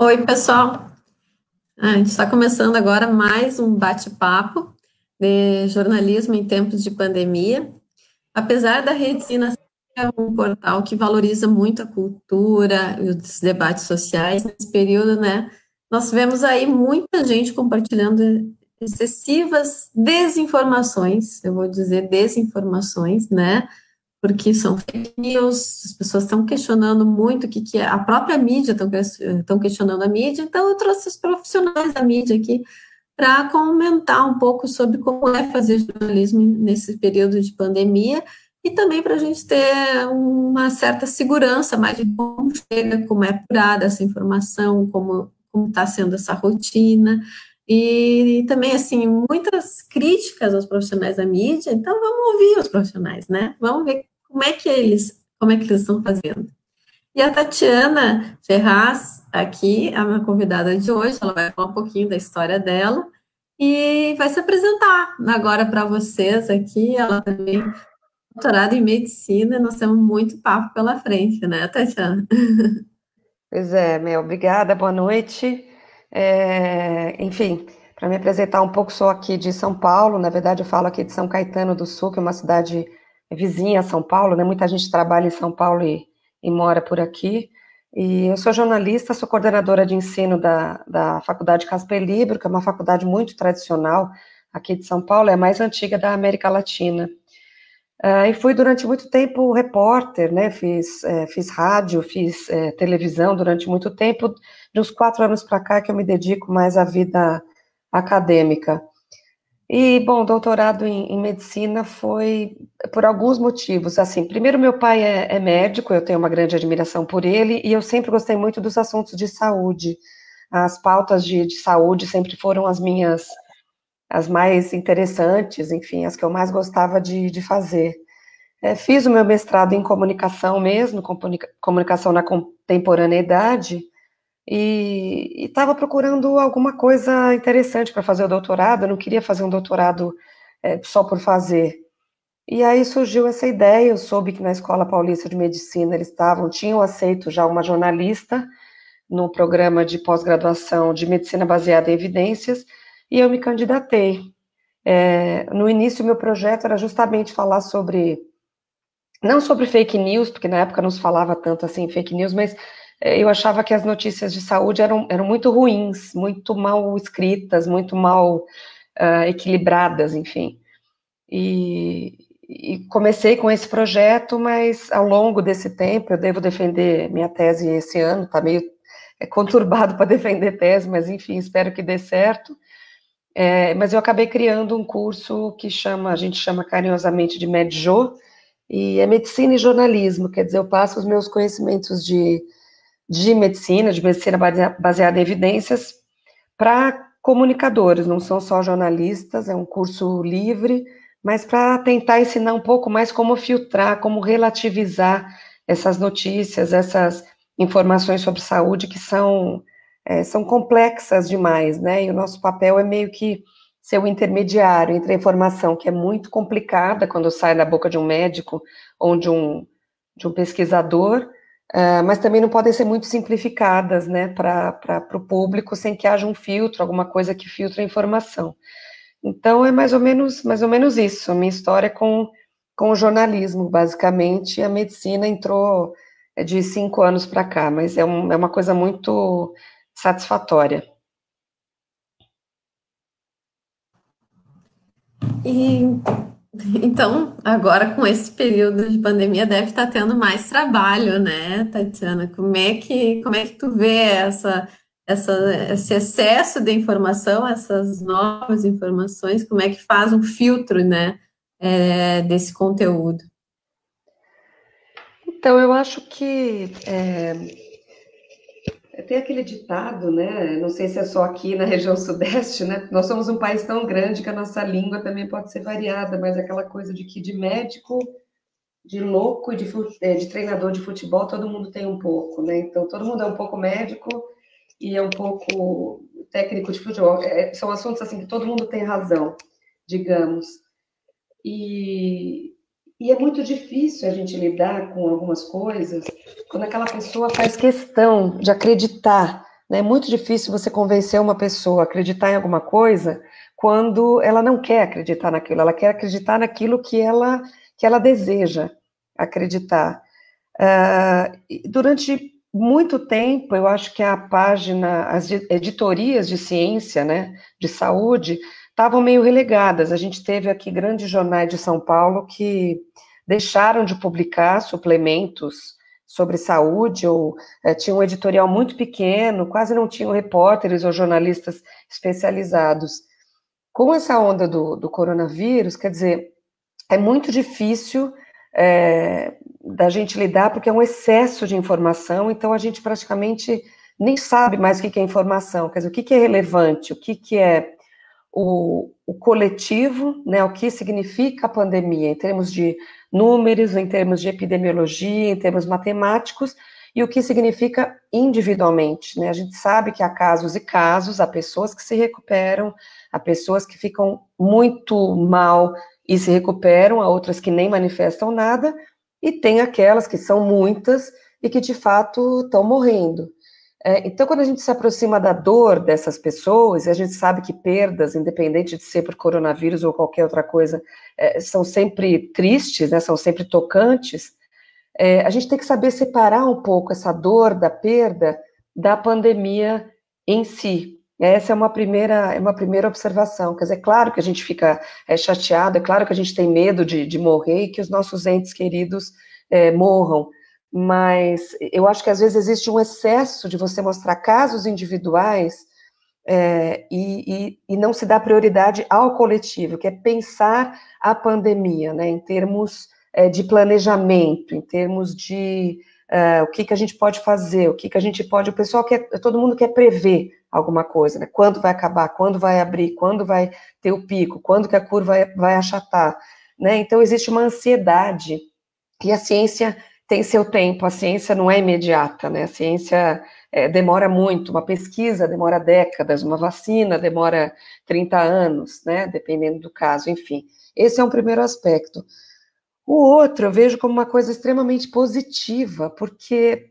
Oi, pessoal. A gente está começando agora mais um bate-papo de jornalismo em tempos de pandemia. Apesar da Rede Sina ser um portal que valoriza muito a cultura e os debates sociais, nesse período, né, nós vemos aí muita gente compartilhando excessivas desinformações, eu vou dizer desinformações, né, porque são fake news, as pessoas estão questionando muito o que, que é, a própria mídia estão questionando a mídia, então eu trouxe os profissionais da mídia aqui para comentar um pouco sobre como é fazer jornalismo nesse período de pandemia e também para a gente ter uma certa segurança mais de como chega, como é apurada essa informação, como está sendo essa rotina, e, e, também, assim, muitas críticas aos profissionais da mídia, então vamos ouvir os profissionais, né? Vamos ver como é que eles, como é que eles estão fazendo. E a Tatiana Ferraz, aqui, a minha convidada de hoje, ela vai falar um pouquinho da história dela e vai se apresentar agora para vocês aqui. Ela também é doutorada em medicina, nós temos muito papo pela frente, né, Tatiana? Pois é, Mel, obrigada, boa noite. É, enfim, para me apresentar um pouco, sou aqui de São Paulo, na verdade eu falo aqui de São Caetano do Sul, que é uma cidade vizinha a São Paulo, né? Muita gente trabalha em São Paulo e, e mora por aqui. E eu sou jornalista, sou coordenadora de ensino da, da Faculdade Casper Libro, que é uma faculdade muito tradicional aqui de São Paulo, é a mais antiga da América Latina. Uh, e fui durante muito tempo repórter, né? Fiz, é, fiz rádio, fiz é, televisão durante muito tempo. De uns quatro anos para cá que eu me dedico mais à vida acadêmica. E, bom, doutorado em, em, medicina foi por alguns motivos. Assim, primeiro, meu pai é, é, médico, eu tenho uma grande admiração por ele, e eu sempre gostei muito dos assuntos de saúde. As pautas de, de saúde sempre foram as minhas, as mais interessantes, enfim, as que eu mais gostava de, de fazer. É, fiz o meu mestrado em comunicação mesmo, comunicação na contemporaneidade, e estava procurando alguma coisa interessante para fazer o doutorado, eu não queria fazer um doutorado é, só por fazer. E aí surgiu essa ideia, eu soube que na Escola Paulista de Medicina eles estavam, tinham aceito já uma jornalista no programa de pós-graduação de Medicina Baseada em Evidências, e eu me candidatei. É, no início, meu projeto era justamente falar sobre, não sobre fake news, porque na época não se falava tanto assim fake news, mas eu achava que as notícias de saúde eram, eram muito ruins, muito mal escritas, muito mal uh, equilibradas, enfim. E, e, comecei com esse projeto, mas ao longo desse tempo, eu devo defender minha tese esse ano, está meio é, conturbado para defender tese, mas enfim, espero que dê certo. É, mas eu acabei criando um curso que chama, a gente chama carinhosamente de MedJo, e é medicina e jornalismo, quer dizer, eu passo os meus conhecimentos de de medicina, de medicina baseada em evidências, para comunicadores, não são só jornalistas, é um curso livre, mas para tentar ensinar um pouco mais como filtrar, como relativizar essas notícias, essas informações sobre saúde que são, é, são complexas demais, né? E o nosso papel é meio que ser o intermediário entre a informação que é muito complicada quando sai da boca de um médico ou de um, de um pesquisador, Uh, mas também não podem ser muito simplificadas, né, para o público, sem que haja um filtro, alguma coisa que filtre a informação. Então, é mais ou menos, mais ou menos isso, a minha história com, com o jornalismo, basicamente, a medicina entrou é, de cinco anos para cá, mas é, um, é uma coisa muito satisfatória. E então, agora com esse período de pandemia deve estar tendo mais trabalho, né, Tatiana? Como é que, como é que tu vê essa, essa, esse excesso de informação, essas novas informações, como é que faz um filtro, né, é, desse conteúdo? Então, eu acho que é tem aquele ditado, né? Não sei se é só aqui na região sudeste, né? Nós somos um país tão grande que a nossa língua também pode ser variada, mas aquela coisa de que de médico, de louco e de, é, de treinador de futebol, todo mundo tem um pouco, né? Então, todo mundo é um pouco médico e é um pouco técnico de futebol. É, são assuntos assim que todo mundo tem razão, digamos. E, e é muito difícil a gente lidar com algumas coisas quando aquela pessoa faz questão de acreditar né? É muito difícil você convencer uma pessoa a acreditar em alguma coisa quando ela não quer acreditar naquilo, ela quer acreditar naquilo que ela, que ela deseja acreditar. Uh, durante muito tempo, eu acho que a página, as editorias de ciência, né, de saúde, estavam meio relegadas. A gente teve aqui grandes jornais de São Paulo que deixaram de publicar suplementos sobre saúde, ou é, tinha um editorial muito pequeno, quase não tinham repórteres ou jornalistas especializados. Com essa onda do, do coronavírus, quer dizer, é muito difícil é, da gente lidar, porque é um excesso de informação, então a gente praticamente nem sabe mais o que é informação, quer dizer, o que é relevante, o que é o, o coletivo, né, o que significa a pandemia, em termos de números, em termos de epidemiologia, em termos matemáticos, e o que significa individualmente. Né? A gente sabe que há casos e casos, há pessoas que se recuperam, há pessoas que ficam muito mal e se recuperam, há outras que nem manifestam nada, e tem aquelas que são muitas e que de fato estão morrendo. É, então, quando a gente se aproxima da dor dessas pessoas, a gente sabe que perdas, independente de ser por coronavírus ou qualquer outra coisa, é, são sempre tristes, né, são sempre tocantes, é, a gente tem que saber separar um pouco essa dor da perda da pandemia em si. Essa é uma primeira, é uma primeira observação. Quer dizer, é claro que a gente fica chateado, é claro que a gente tem medo de, de morrer e que os nossos entes queridos é, morram, mas eu acho que às vezes existe um excesso de você mostrar casos individuais é, e, e, e, não se dá prioridade ao coletivo, que é pensar a pandemia, né, em termos é, de planejamento, em termos de é, o que, que a gente pode fazer, o que, que a gente pode. O pessoal quer, todo mundo quer prever alguma coisa, né? Quando vai acabar, quando vai abrir, quando vai ter o pico, quando que a curva vai, vai achatar, né? Então existe uma ansiedade e a ciência tem seu tempo, a ciência não é imediata, né? A ciência é, demora muito, uma pesquisa demora décadas, uma vacina demora 30 anos, né? Dependendo do caso, enfim. Esse é um primeiro aspecto. O outro eu vejo como uma coisa extremamente positiva, porque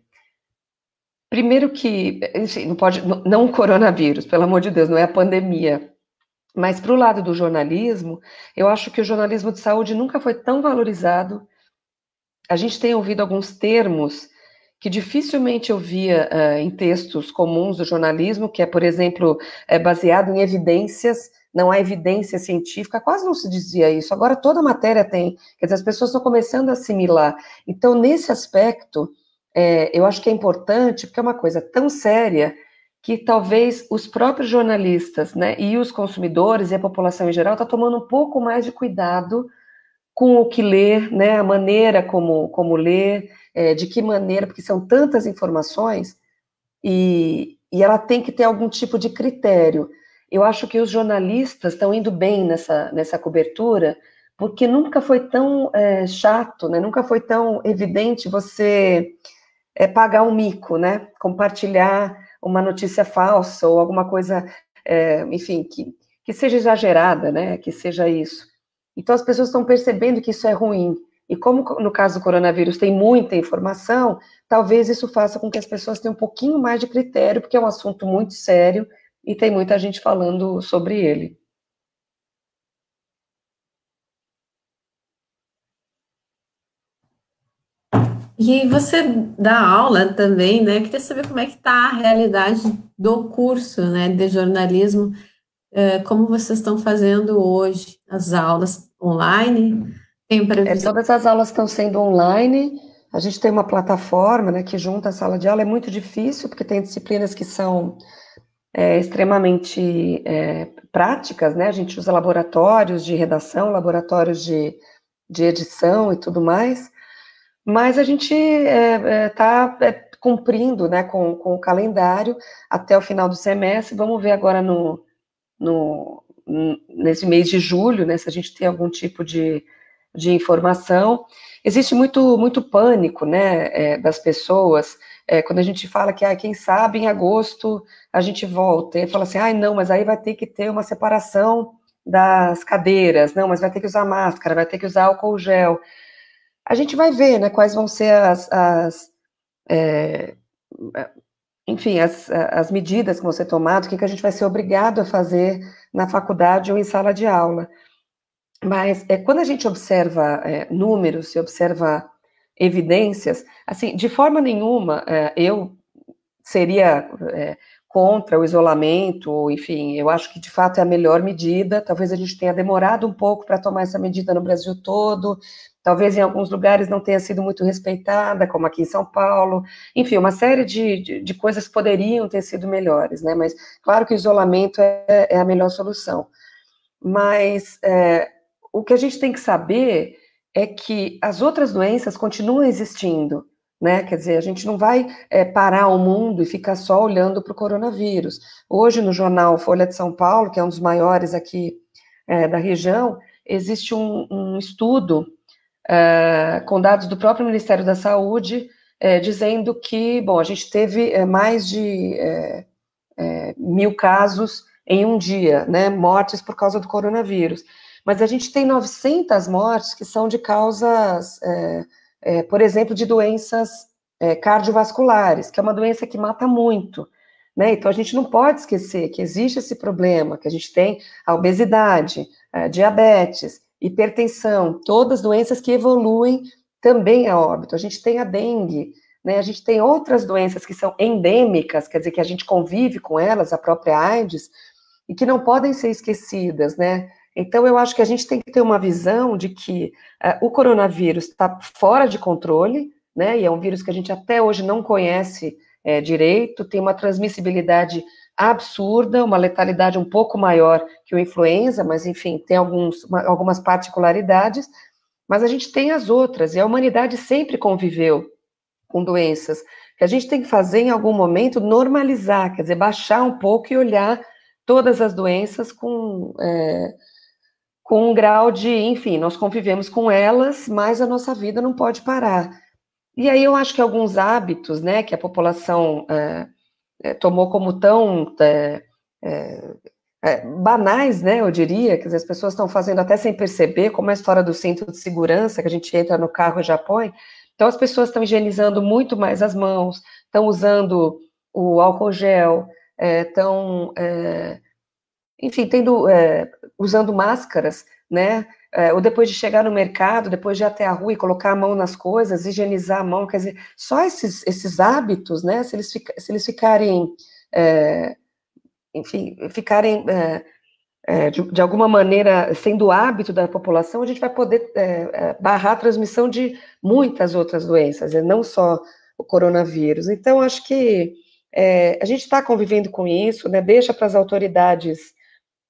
primeiro que, enfim, não pode, não o coronavírus, pelo amor de Deus, não é a pandemia, mas para o lado do jornalismo, eu acho que o jornalismo de saúde nunca foi tão valorizado a gente tem ouvido alguns termos que dificilmente eu via uh, em textos comuns do jornalismo, que é, por exemplo, é baseado em evidências, não há evidência científica, quase não se dizia isso. Agora toda matéria tem, quer dizer, as pessoas estão começando a assimilar. Então, nesse aspecto, é, eu acho que é importante, porque é uma coisa tão séria que talvez os próprios jornalistas, né, e os consumidores e a população em geral está tomando um pouco mais de cuidado com o que ler, né, a maneira como, como ler, é, de que maneira, porque são tantas informações, e, e ela tem que ter algum tipo de critério. Eu acho que os jornalistas estão indo bem nessa, nessa cobertura, porque nunca foi tão é, chato, né, nunca foi tão evidente você é, pagar um mico, né, compartilhar uma notícia falsa ou alguma coisa, é, enfim, que, que seja exagerada, né, que seja isso. Então, as pessoas estão percebendo que isso é ruim. E como no caso do coronavírus tem muita informação, talvez isso faça com que as pessoas tenham um pouquinho mais de critério, porque é um assunto muito sério e tem muita gente falando sobre ele. E você dá aula também, né? Queria saber como é que está a realidade do curso, né, de jornalismo é, como vocês estão fazendo hoje as aulas online? Tem previsão? É, todas as aulas estão sendo online. A gente tem uma plataforma né, que junta a sala de aula. É muito difícil, porque tem disciplinas que são é, extremamente é, práticas, né? A gente usa laboratórios de redação, laboratórios de, de edição e tudo mais. Mas a gente está é, é, é, cumprindo né, com, com o calendário até o final do semestre. Vamos ver agora no, no, nesse mês de julho, né, se a gente tem algum tipo de, de informação. Existe muito, muito pânico, né, é, das pessoas, é, quando a gente fala que, ah, quem sabe, em agosto a gente volta, e fala assim, ah, não, mas aí vai ter que ter uma separação das cadeiras, não, mas vai ter que usar máscara, vai ter que usar álcool gel. A gente vai ver, né, quais vão ser as, as é, enfim, as, as medidas que vão ser tomadas, o que, que a gente vai ser obrigado a fazer na faculdade ou em sala de aula. Mas é, quando a gente observa é, números, se observa evidências, assim, de forma nenhuma é, eu seria é, contra o isolamento, enfim, eu acho que de fato é a melhor medida. Talvez a gente tenha demorado um pouco para tomar essa medida no Brasil todo, talvez em alguns lugares não tenha sido muito respeitada, como aqui em São Paulo. Enfim, uma série de, de, de coisas poderiam ter sido melhores, né? Mas claro que o isolamento é, é a melhor solução. Mas é, o que a gente tem que saber é que as outras doenças continuam existindo né? Quer dizer, a gente não vai é, parar o mundo e ficar só olhando para o coronavírus. Hoje, no jornal Folha de São Paulo, que é um dos maiores aqui é, da região, existe um, um estudo é, com dados do próprio Ministério da Saúde dizendo que, bom, a gente teve mais de mil casos em um dia, né? Mortes por causa do coronavírus. Mas a gente tem 900 mortes que são de causas é, por exemplo, de doenças é, cardiovasculares, que é uma doença que mata muito. Né? Então, a gente não pode esquecer que existe esse problema, que a gente tem a obesidade, a diabetes, hipertensão, todas doenças que evoluem também a óbito. A gente tem a dengue, né? a gente tem outras doenças que são endêmicas, quer dizer, que a gente convive com elas, a própria AIDS, e que não podem ser esquecidas, né? Então, eu acho que a gente tem que ter uma visão de que uh, o coronavírus está fora de controle, né? E é um vírus que a gente até hoje não conhece é, direito, tem uma transmissibilidade absurda, uma letalidade um pouco maior que o influenza, mas enfim, tem alguns, uma, algumas particularidades, mas a gente tem as outras, e a humanidade sempre conviveu com doenças, que a gente tem que fazer em algum momento normalizar, quer dizer, baixar um pouco e olhar todas as doenças com. É, com um grau de, enfim, nós convivemos com elas, mas a nossa vida não pode parar. E aí eu acho que alguns hábitos, né, que a população é, é, tomou como tão é, é, é banais, né, eu diria, que as pessoas estão fazendo até sem perceber, como a história do cinto de segurança, que a gente entra no carro e já põe. Então as pessoas estão higienizando muito mais as mãos, estão usando o álcool gel, estão é, enfim, tendo, é, usando máscaras, né? É, ou depois de chegar no mercado, depois de ir até a rua e colocar a mão nas coisas, higienizar a mão, quer dizer, só esses, esses hábitos, né? Se eles, se eles ficarem, é, enfim, ficarem é, é, de, de, alguma maneira sendo hábito da população, a gente vai poder é, barrar a transmissão de muitas outras doenças, e não só o coronavírus. Então, acho que a gente está convivendo com isso, né? Deixa para as autoridades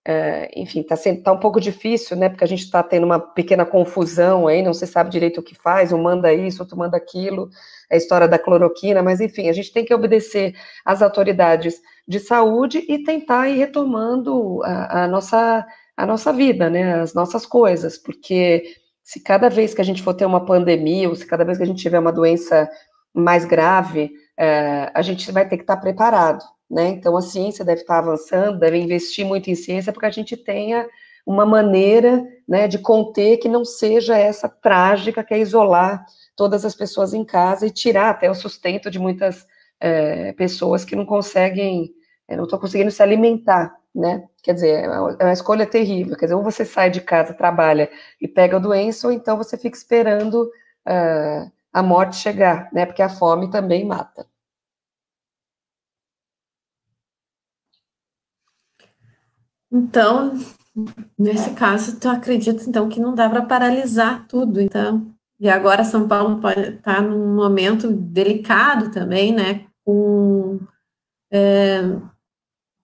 é, enfim, está tá um pouco difícil, né? Porque a gente está tendo uma pequena confusão aí, não se sabe direito o que faz, um manda isso, outro manda aquilo, é a história da cloroquina, mas enfim, a gente tem que obedecer às autoridades de saúde e tentar ir retomando a, a nossa, a nossa vida, né? As nossas coisas, porque se cada vez que a gente for ter uma pandemia, ou se cada vez que a gente tiver uma doença mais grave, é, a gente vai ter que estar preparado, né? Então, a ciência deve estar avançando, deve investir muito em ciência para que a gente tenha uma maneira né, de conter que não seja essa trágica que é isolar todas as pessoas em casa e tirar até o sustento de muitas é, pessoas que não conseguem, é, não estão conseguindo se alimentar, né? Quer dizer, é uma é escolha terrível. Quer dizer, ou você sai de casa, trabalha e pega a doença, ou então você fica esperando uh, a morte chegar, né? Porque a fome também mata. Então, nesse caso, tu acredita então que não dá para paralisar tudo, então. E agora São Paulo pode estar tá num momento delicado também, né? Com é,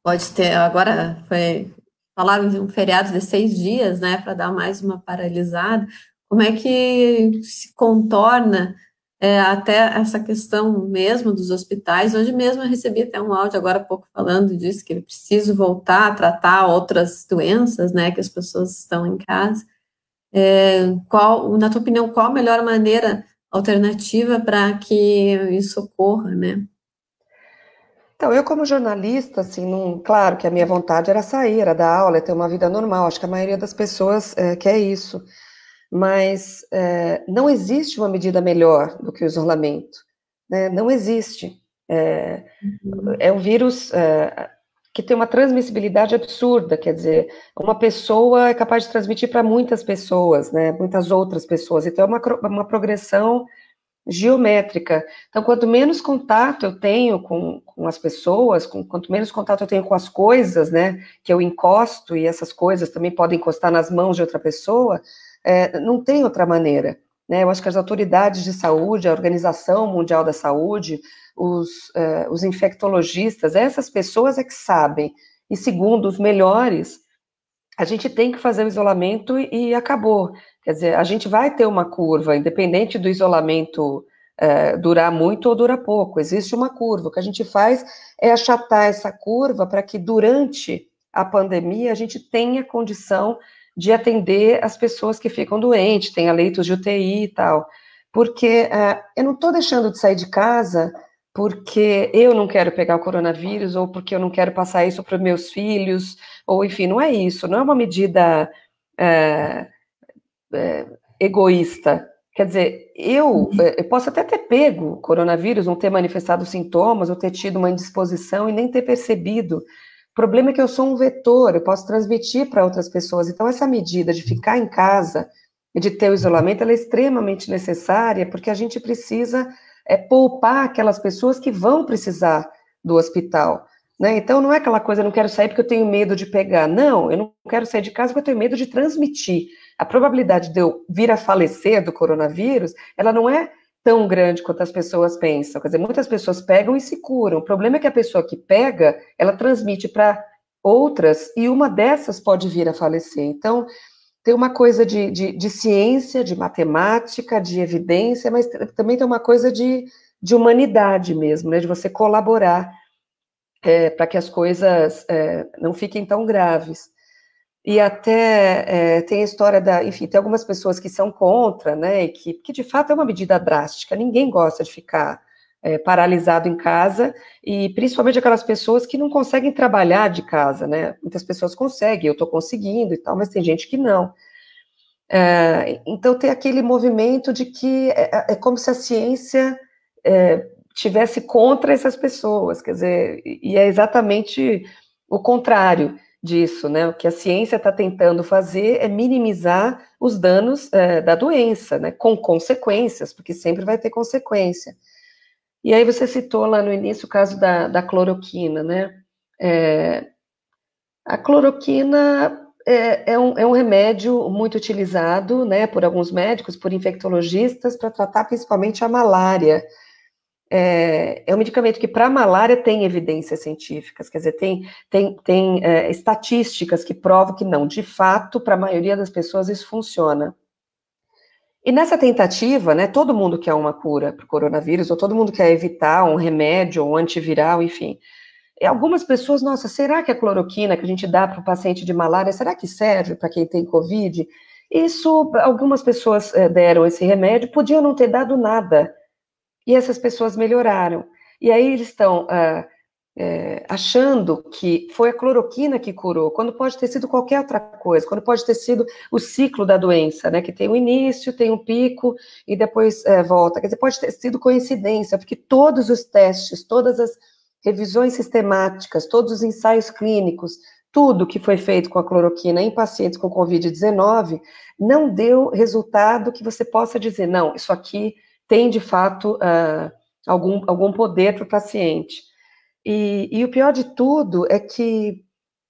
pode ter agora foi falaram de um feriado de seis dias, né? Para dar mais uma paralisada. Como é que se contorna é, até essa questão mesmo dos hospitais. Hoje mesmo eu recebi até um áudio agora há pouco falando disso, que ele precisa voltar a tratar outras doenças, né, que as pessoas estão em casa. É, qual, na tua opinião, qual a melhor maneira alternativa para que isso ocorra, né? Então, eu como jornalista, assim, não, claro que a minha vontade era sair, era dar aula, ter uma vida normal. Acho que a maioria das pessoas é, quer isso mas é, não existe uma medida melhor do que o isolamento, né? não existe. É, uhum. é um vírus é, que tem uma transmissibilidade absurda, quer dizer, uma pessoa é capaz de transmitir para muitas pessoas, né, muitas outras pessoas, então é uma, uma progressão geométrica. Então, quanto menos contato eu tenho com, com as pessoas, com, quanto menos contato eu tenho com as coisas, né, que eu encosto, e essas coisas também podem encostar nas mãos de outra pessoa, é, não tem outra maneira. Né? Eu acho que as autoridades de saúde, a Organização Mundial da Saúde, os, é, os infectologistas, essas pessoas é que sabem. E segundo os melhores, a gente tem que fazer o isolamento e, e acabou. Quer dizer, a gente vai ter uma curva, independente do isolamento é, durar muito ou durar pouco, existe uma curva. O que a gente faz é achatar essa curva para que durante a pandemia a gente tenha condição de atender as pessoas que ficam doentes, tenha leitos de UTI e tal. Porque é, eu não estou deixando de sair de casa porque eu não quero pegar o coronavírus ou porque eu não quero passar isso para os meus filhos, ou enfim, não é isso, não é uma medida é, é, egoísta. Quer dizer, eu, eu, posso até ter pego coronavírus, não ter manifestado sintomas, ou ter tido uma indisposição e nem ter percebido. O problema é que eu sou um vetor, eu posso transmitir para outras pessoas. Então, essa medida de ficar em casa e de ter o isolamento, ela é extremamente necessária, porque a gente precisa é, poupar aquelas pessoas que vão precisar do hospital. Né? Então, não é aquela coisa, eu não quero sair porque eu tenho medo de pegar. Não, eu não quero sair de casa porque eu tenho medo de transmitir a probabilidade de eu vir a falecer do coronavírus, ela não é tão grande quanto as pessoas pensam. Quer dizer, muitas pessoas pegam e se curam. O problema é que a pessoa que pega, ela transmite para outras e uma dessas pode vir a falecer. Então, tem uma coisa de, de, de ciência, de matemática, de evidência, mas também tem uma coisa de, de humanidade mesmo, né? De você colaborar é, para que as coisas é, não fiquem tão graves. E até é, tem a história da, enfim, tem algumas pessoas que são contra, né, que, que de fato é uma medida drástica, ninguém gosta de ficar é, paralisado em casa, e principalmente aquelas pessoas que não conseguem trabalhar de casa, né, muitas pessoas conseguem, eu estou conseguindo e tal, mas tem gente que não. É, então tem aquele movimento de que é, é, é como se a ciência é, tivesse contra essas pessoas, quer dizer, e é exatamente o contrário, disso, né? O que a ciência está tentando fazer é minimizar os danos é, da doença, né? Com consequências, porque sempre vai ter consequência. E aí você citou lá no início o caso da, da cloroquina, né? É, a cloroquina é, é, um, é um remédio muito utilizado, né, por alguns médicos, por infectologistas, para tratar principalmente a malária é, é um medicamento que para malária tem evidências científicas, quer dizer, tem, tem, tem é, estatísticas que provam que não, de fato, para a maioria das pessoas isso funciona. E nessa tentativa, né, todo mundo quer uma cura para o coronavírus, ou todo mundo quer evitar um remédio, um antiviral, enfim. E algumas pessoas, nossa, será que a cloroquina que a gente dá para o paciente de malária, será que serve para quem tem Covid? Isso, algumas pessoas é, deram esse remédio, podiam não ter dado nada, e essas pessoas melhoraram. E aí eles estão ah, é, achando que foi a cloroquina que curou, quando pode ter sido qualquer outra coisa, quando pode ter sido o ciclo da doença, né? Que tem um início, tem um pico e depois é, volta. Quer dizer, pode ter sido coincidência, porque todos os testes, todas as revisões sistemáticas, todos os ensaios clínicos, tudo que foi feito com a cloroquina em pacientes com Covid-19 não deu resultado que você possa dizer, não, isso aqui tem de fato uh, algum, algum poder para o paciente. E, e, o pior de tudo é que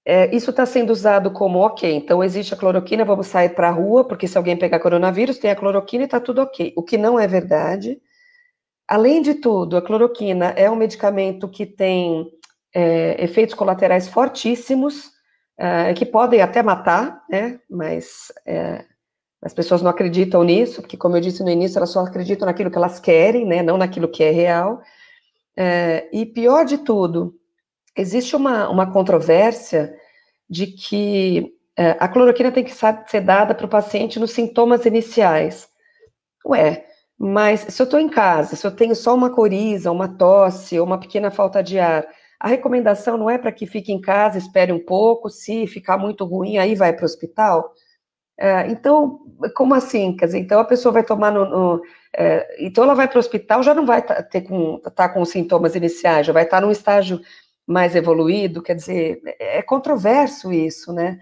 é, isso está sendo usado como ok, então existe a cloroquina, vamos sair para a rua, porque se alguém pegar coronavírus, tem a cloroquina e está tudo ok. O que não é verdade. Além de tudo, a cloroquina é um medicamento que tem é, efeitos colaterais fortíssimos, é, que podem até matar, né? Mas é, as pessoas não acreditam nisso, porque, como eu disse no início, elas só acreditam naquilo que elas querem, né, não naquilo que é real. É, e pior de tudo, existe uma, uma controvérsia de que é, a cloroquina tem que ser dada para o paciente nos sintomas iniciais. Ué, mas se eu estou em casa, se eu tenho só uma coriza, uma tosse ou uma pequena falta de ar, a recomendação não é para que fique em casa, espere um pouco, se ficar muito ruim, aí vai para o hospital? É, então, como assim? Quer dizer, então a pessoa vai tomar no. no é, então ela vai para o hospital, já não vai tá, ter com, tá com os sintomas iniciais, já vai estar tá num estágio mais evoluído, quer dizer, é, é controverso isso, né?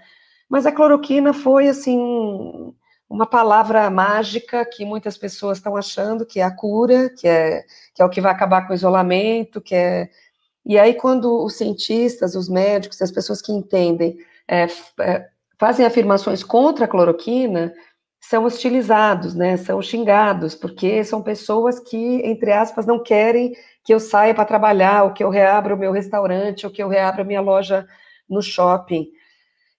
Mas a cloroquina foi, assim, uma palavra mágica que muitas pessoas estão achando que é a cura, que é, que é o que vai acabar com o isolamento, que é... E aí, quando os cientistas, os médicos, as pessoas que entendem, é, é, fazem afirmações contra a cloroquina, são hostilizados, né, são xingados, porque são pessoas que, entre aspas, não querem que eu saia para trabalhar, ou que eu reabra o meu restaurante, ou que eu reabra a minha loja no shopping.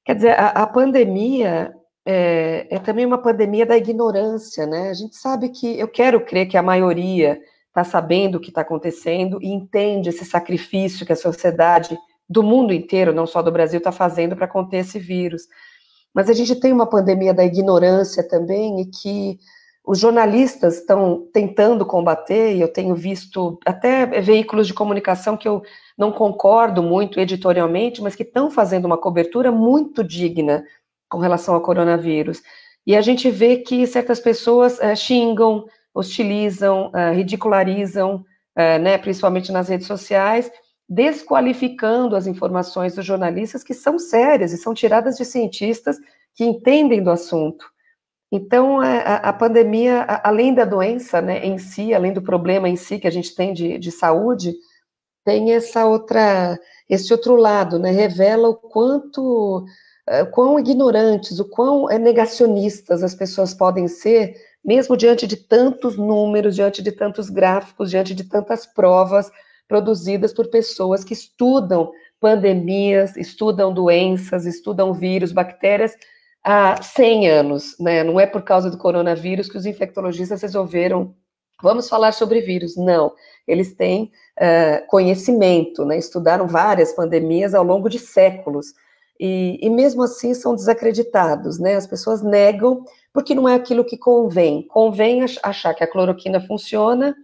Quer dizer, a, a pandemia é, é, também uma pandemia da ignorância, né? A gente sabe que, eu quero crer que a maioria está sabendo o que está acontecendo e entende esse sacrifício que a sociedade do mundo inteiro, não só do Brasil, está fazendo para conter esse vírus. Mas a gente tem uma pandemia da ignorância também e que os jornalistas estão tentando combater, e eu tenho visto até veículos de comunicação que eu não concordo muito editorialmente, mas que estão fazendo uma cobertura muito digna com relação ao coronavírus. E a gente vê que certas pessoas é, xingam, hostilizam, é, ridicularizam, é, né, principalmente nas redes sociais, desqualificando as informações dos jornalistas que são sérias e são tiradas de cientistas que entendem do assunto. Então, a, a pandemia, a, além da doença né, em si, além do problema em si que a gente tem de, de saúde, tem essa outra, esse outro lado, né, revela o quanto, uh, quão ignorantes, o quão é, negacionistas as pessoas podem ser, mesmo diante de tantos números, diante de tantos gráficos, diante de tantas provas produzidas por pessoas que estudam pandemias, estudam doenças, estudam vírus, bactérias, há 100 anos, né? Não é por causa do coronavírus que os infectologistas resolveram, vamos falar sobre vírus. Não, eles têm uh, conhecimento, né? Estudaram várias pandemias ao longo de séculos. E, e, mesmo assim são desacreditados, né? As pessoas negam porque não é aquilo que convém. Convém achar que a cloroquina funciona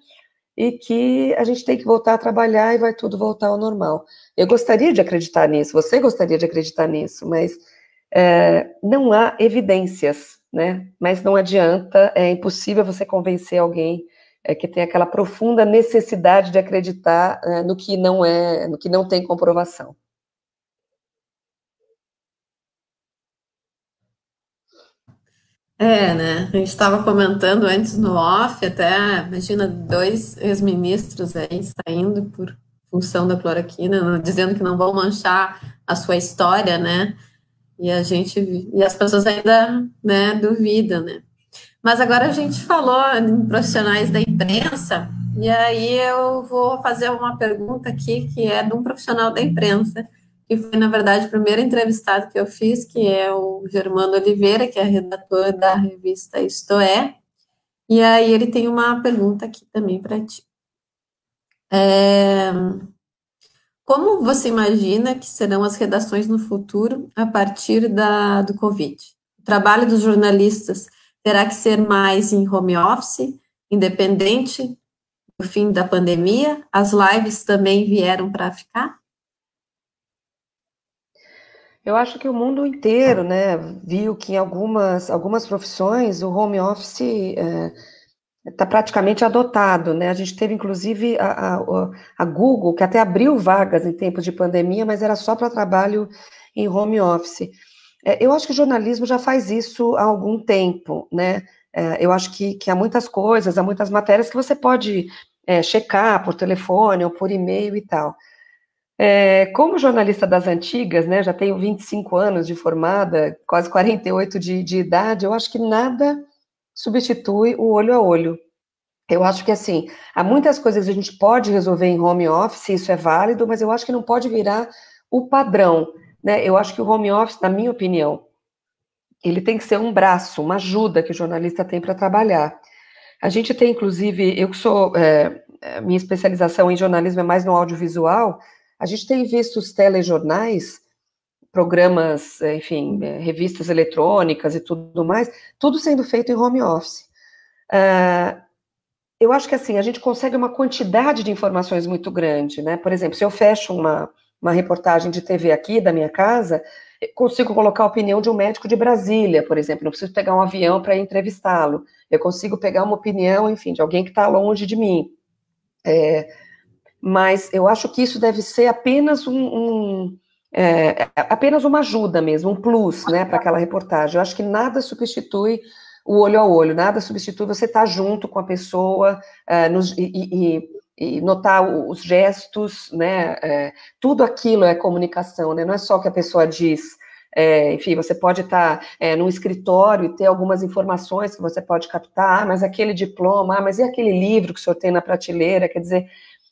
e que a gente tem que voltar a trabalhar e vai tudo voltar ao normal. Eu gostaria de acreditar nisso, você gostaria de acreditar nisso, mas é, não há evidências, né? Mas não adianta, é impossível você convencer alguém é, que tem aquela profunda necessidade de acreditar é, no que não é, no que não tem comprovação. É, né? A gente estava comentando antes no off, até imagina dois ex-ministros aí saindo por função da cloroquina, dizendo que não vão manchar a sua história, né? E a gente e as pessoas ainda, né, duvidam, né? Mas agora a gente falou em profissionais da imprensa, e aí eu vou fazer uma pergunta aqui que é de um profissional da imprensa, que foi, na verdade, o primeiro entrevistado que eu fiz, que é o Germano Oliveira, que é redator da revista Isto É. E aí ele tem uma pergunta aqui também para ti. É, como você imagina que serão as redações no futuro a partir da, do Covid? O trabalho dos jornalistas terá que ser mais em home office, independente do fim da pandemia? As lives também vieram para ficar? Eu acho que o mundo inteiro, né, viu que em algumas, algumas profissões o home office é, está praticamente adotado, né? A gente teve, inclusive, a, a, a, Google, que até abriu vagas em tempos de pandemia, mas era só para trabalho em home office. É, eu acho que o jornalismo já faz isso há algum tempo, né? É, eu acho que, que há muitas coisas, há muitas matérias que você pode é, checar por telefone ou por e-mail e tal. É, como jornalista das antigas, né, já tenho 25 anos de formada, quase 48 de, de idade, eu acho que nada substitui o olho a olho. Eu acho que, assim, há muitas coisas que a gente pode resolver em home office, isso é válido, mas eu acho que não pode virar o padrão, né? Eu acho que o home office, na minha opinião, ele tem que ser um braço, uma ajuda que o jornalista tem para trabalhar. A gente tem, inclusive, eu que sou, é, minha especialização em jornalismo é mais no audiovisual, a gente tem visto os telejornais programas, eh, enfim, eh, revistas eletrônicas e tudo mais, tudo sendo feito em home office. Uh, eu acho que assim, a gente consegue uma quantidade de informações muito grande, né? Por exemplo, se eu fecho uma, uma reportagem de TV aqui da minha casa, consigo colocar a opinião de um médico de Brasília, por exemplo, não preciso pegar um avião para entrevistá-lo, eu consigo pegar uma opinião, enfim, de alguém que está longe de mim. É, mas eu acho que isso deve ser apenas um, um é, apenas uma ajuda mesmo, um plus, né, para aquela reportagem. Eu acho que nada substitui o olho a olho, nada substitui você estar tá junto com a pessoa uh, nos, e, e, e, notar os gestos, né, é, tudo aquilo é comunicação, né, não é só o que a pessoa diz, é, enfim, você pode estar é, num escritório e ter algumas informações que você pode captar, ah, mas aquele diploma, ah, mas e aquele livro que o senhor tem na prateleira, quer dizer,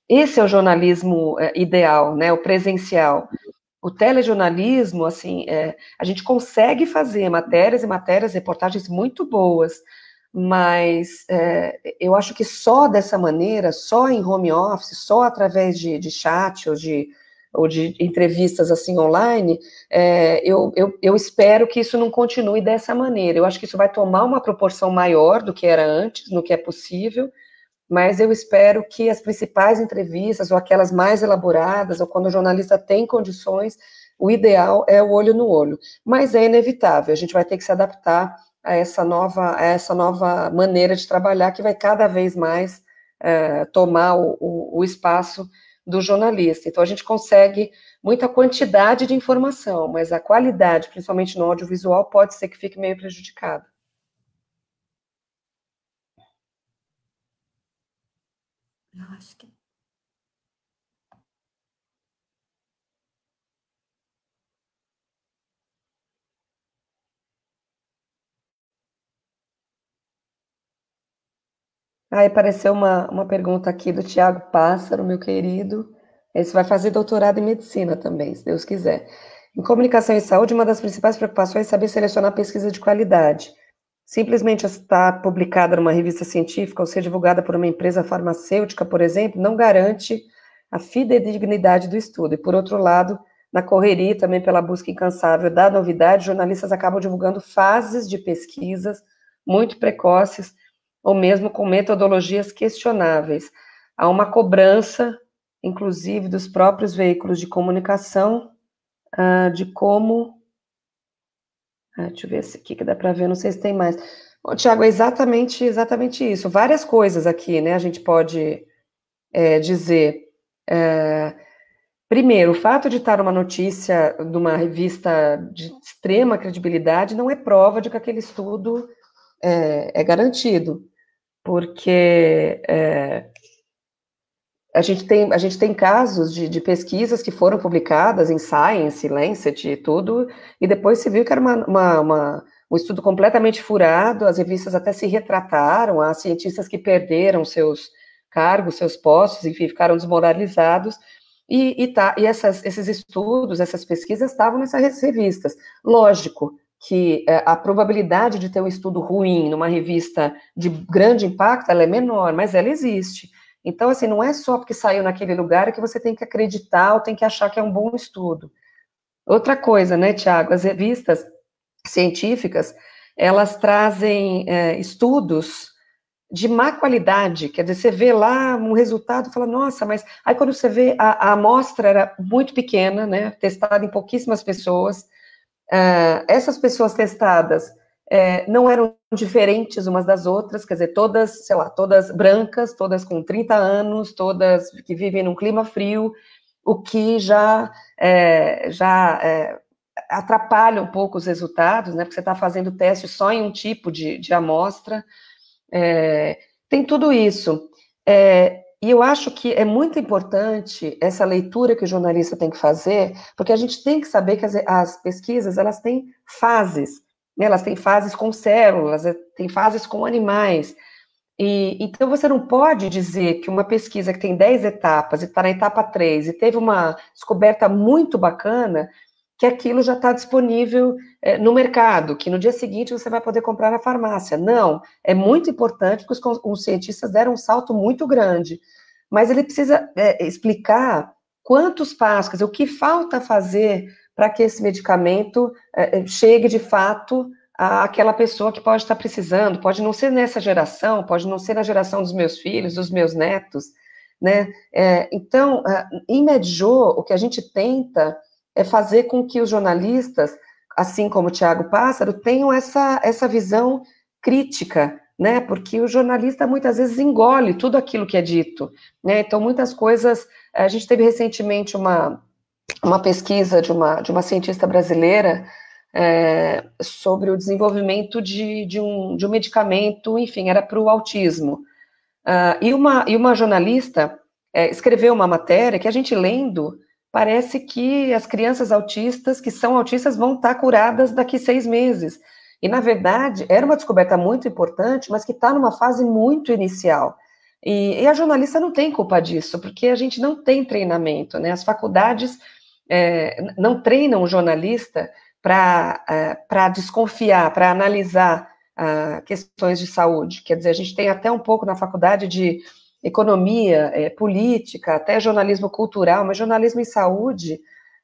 esse é o jornalismo é, ideal, né, o presencial. O telejornalismo, assim, é, a gente consegue fazer matérias e matérias, reportagens muito boas, mas é, eu acho que só dessa maneira, só em home office, só através de, de chat ou de, ou de entrevistas assim online, é, eu, eu, eu espero que isso não continue dessa maneira. Eu acho que isso vai tomar uma proporção maior do que era antes, no que é possível, mas eu espero que as principais entrevistas, ou aquelas mais elaboradas, ou quando o jornalista tem condições, o ideal é o olho no olho. Mas é inevitável, a gente vai ter que se adaptar a essa nova, a essa nova maneira de trabalhar que vai cada vez mais é, tomar o, o, o espaço do jornalista. Então, a gente consegue muita quantidade de informação, mas a qualidade, principalmente no audiovisual, pode ser que fique meio prejudicada. Eu acho que. Aí apareceu uma, uma pergunta aqui do Tiago Pássaro, meu querido. Esse vai fazer doutorado em medicina também, se Deus quiser. Em comunicação e saúde, uma das principais preocupações é saber selecionar pesquisa de qualidade. Simplesmente estar publicada numa revista científica ou ser divulgada por uma empresa farmacêutica, por exemplo, não garante a fidedignidade do estudo. E, por outro lado, na correria, também pela busca incansável da novidade, jornalistas acabam divulgando fases de pesquisas muito precoces, ou mesmo com metodologias questionáveis. Há uma cobrança, inclusive, dos próprios veículos de comunicação, uh, de como ah, deixa eu ver esse aqui que dá para ver, não sei se tem mais. Tiago, é exatamente, exatamente isso. Várias coisas aqui, né? A gente pode é, dizer. É, primeiro, o fato de estar uma notícia de uma revista de extrema credibilidade não é prova de que aquele estudo é, é garantido, porque é, a gente tem, a gente tem casos de, de, pesquisas que foram publicadas em Science, Lancet e tudo, e depois se viu que era uma, uma, uma, um estudo completamente furado, as revistas até se retrataram, há cientistas que perderam seus cargos, seus postos, enfim, ficaram desmoralizados, e, e, tá, e essas, esses estudos, essas pesquisas estavam nessas revistas. Lógico que é, a probabilidade de ter um estudo ruim numa revista de grande impacto, ela é menor, mas ela existe. Então, assim, não é só porque saiu naquele lugar que você tem que acreditar ou tem que achar que é um bom estudo. Outra coisa, né, Tiago, as revistas científicas, elas trazem é, estudos de má qualidade, quer dizer, você vê lá um resultado e fala, nossa, mas aí quando você vê, a, a amostra era muito pequena, né, testada em pouquíssimas pessoas, uh, essas pessoas testadas é, não eram diferentes umas das outras, quer dizer, todas, sei lá, todas brancas, todas com 30 anos, todas que vivem num clima frio, o que já, é, já é, atrapalha um pouco os resultados, né, porque você está fazendo teste só em um tipo de, de amostra, é, tem tudo isso. É, e eu acho que é muito importante essa leitura que o jornalista tem que fazer, porque a gente tem que saber que as, as pesquisas, elas têm fases, né, elas têm fases com células, eh, têm fases com animais. E, então, você não pode dizer que uma pesquisa que tem 10 etapas e está na etapa 3 e teve uma descoberta muito bacana, que aquilo já está disponível é, no mercado, que no dia seguinte você vai poder comprar na farmácia. Não, é muito importante, porque os, os cientistas deram um salto muito grande, mas ele precisa é, explicar quantos passos, o que falta fazer para que esse medicamento é, chegue de fato àquela pessoa que pode estar precisando. Pode não ser nessa geração, pode não ser na geração dos meus filhos, dos meus netos. né? É, então, em Medjô, o que a gente tenta é fazer com que os jornalistas, assim como o Tiago Pássaro, tenham essa, essa visão crítica, né? Porque o jornalista muitas vezes engole tudo aquilo que é dito, né? Então, muitas coisas. A gente teve recentemente uma, uma pesquisa de uma, de uma cientista brasileira é, sobre o desenvolvimento de, de, um, de um medicamento, enfim, era para o autismo. Uh, e, uma, e uma jornalista é, escreveu uma matéria que a gente lendo parece que as crianças autistas que são autistas vão estar curadas daqui seis meses. E, na verdade, era uma descoberta muito importante, mas que está numa fase muito inicial. E, e, a jornalista não tem culpa disso, porque a gente não tem treinamento, né? As faculdades é, não treinam o jornalista para é, desconfiar, para analisar questões de saúde. Quer dizer, a gente tem até um pouco na faculdade de economia, é, política, até jornalismo cultural, mas jornalismo em saúde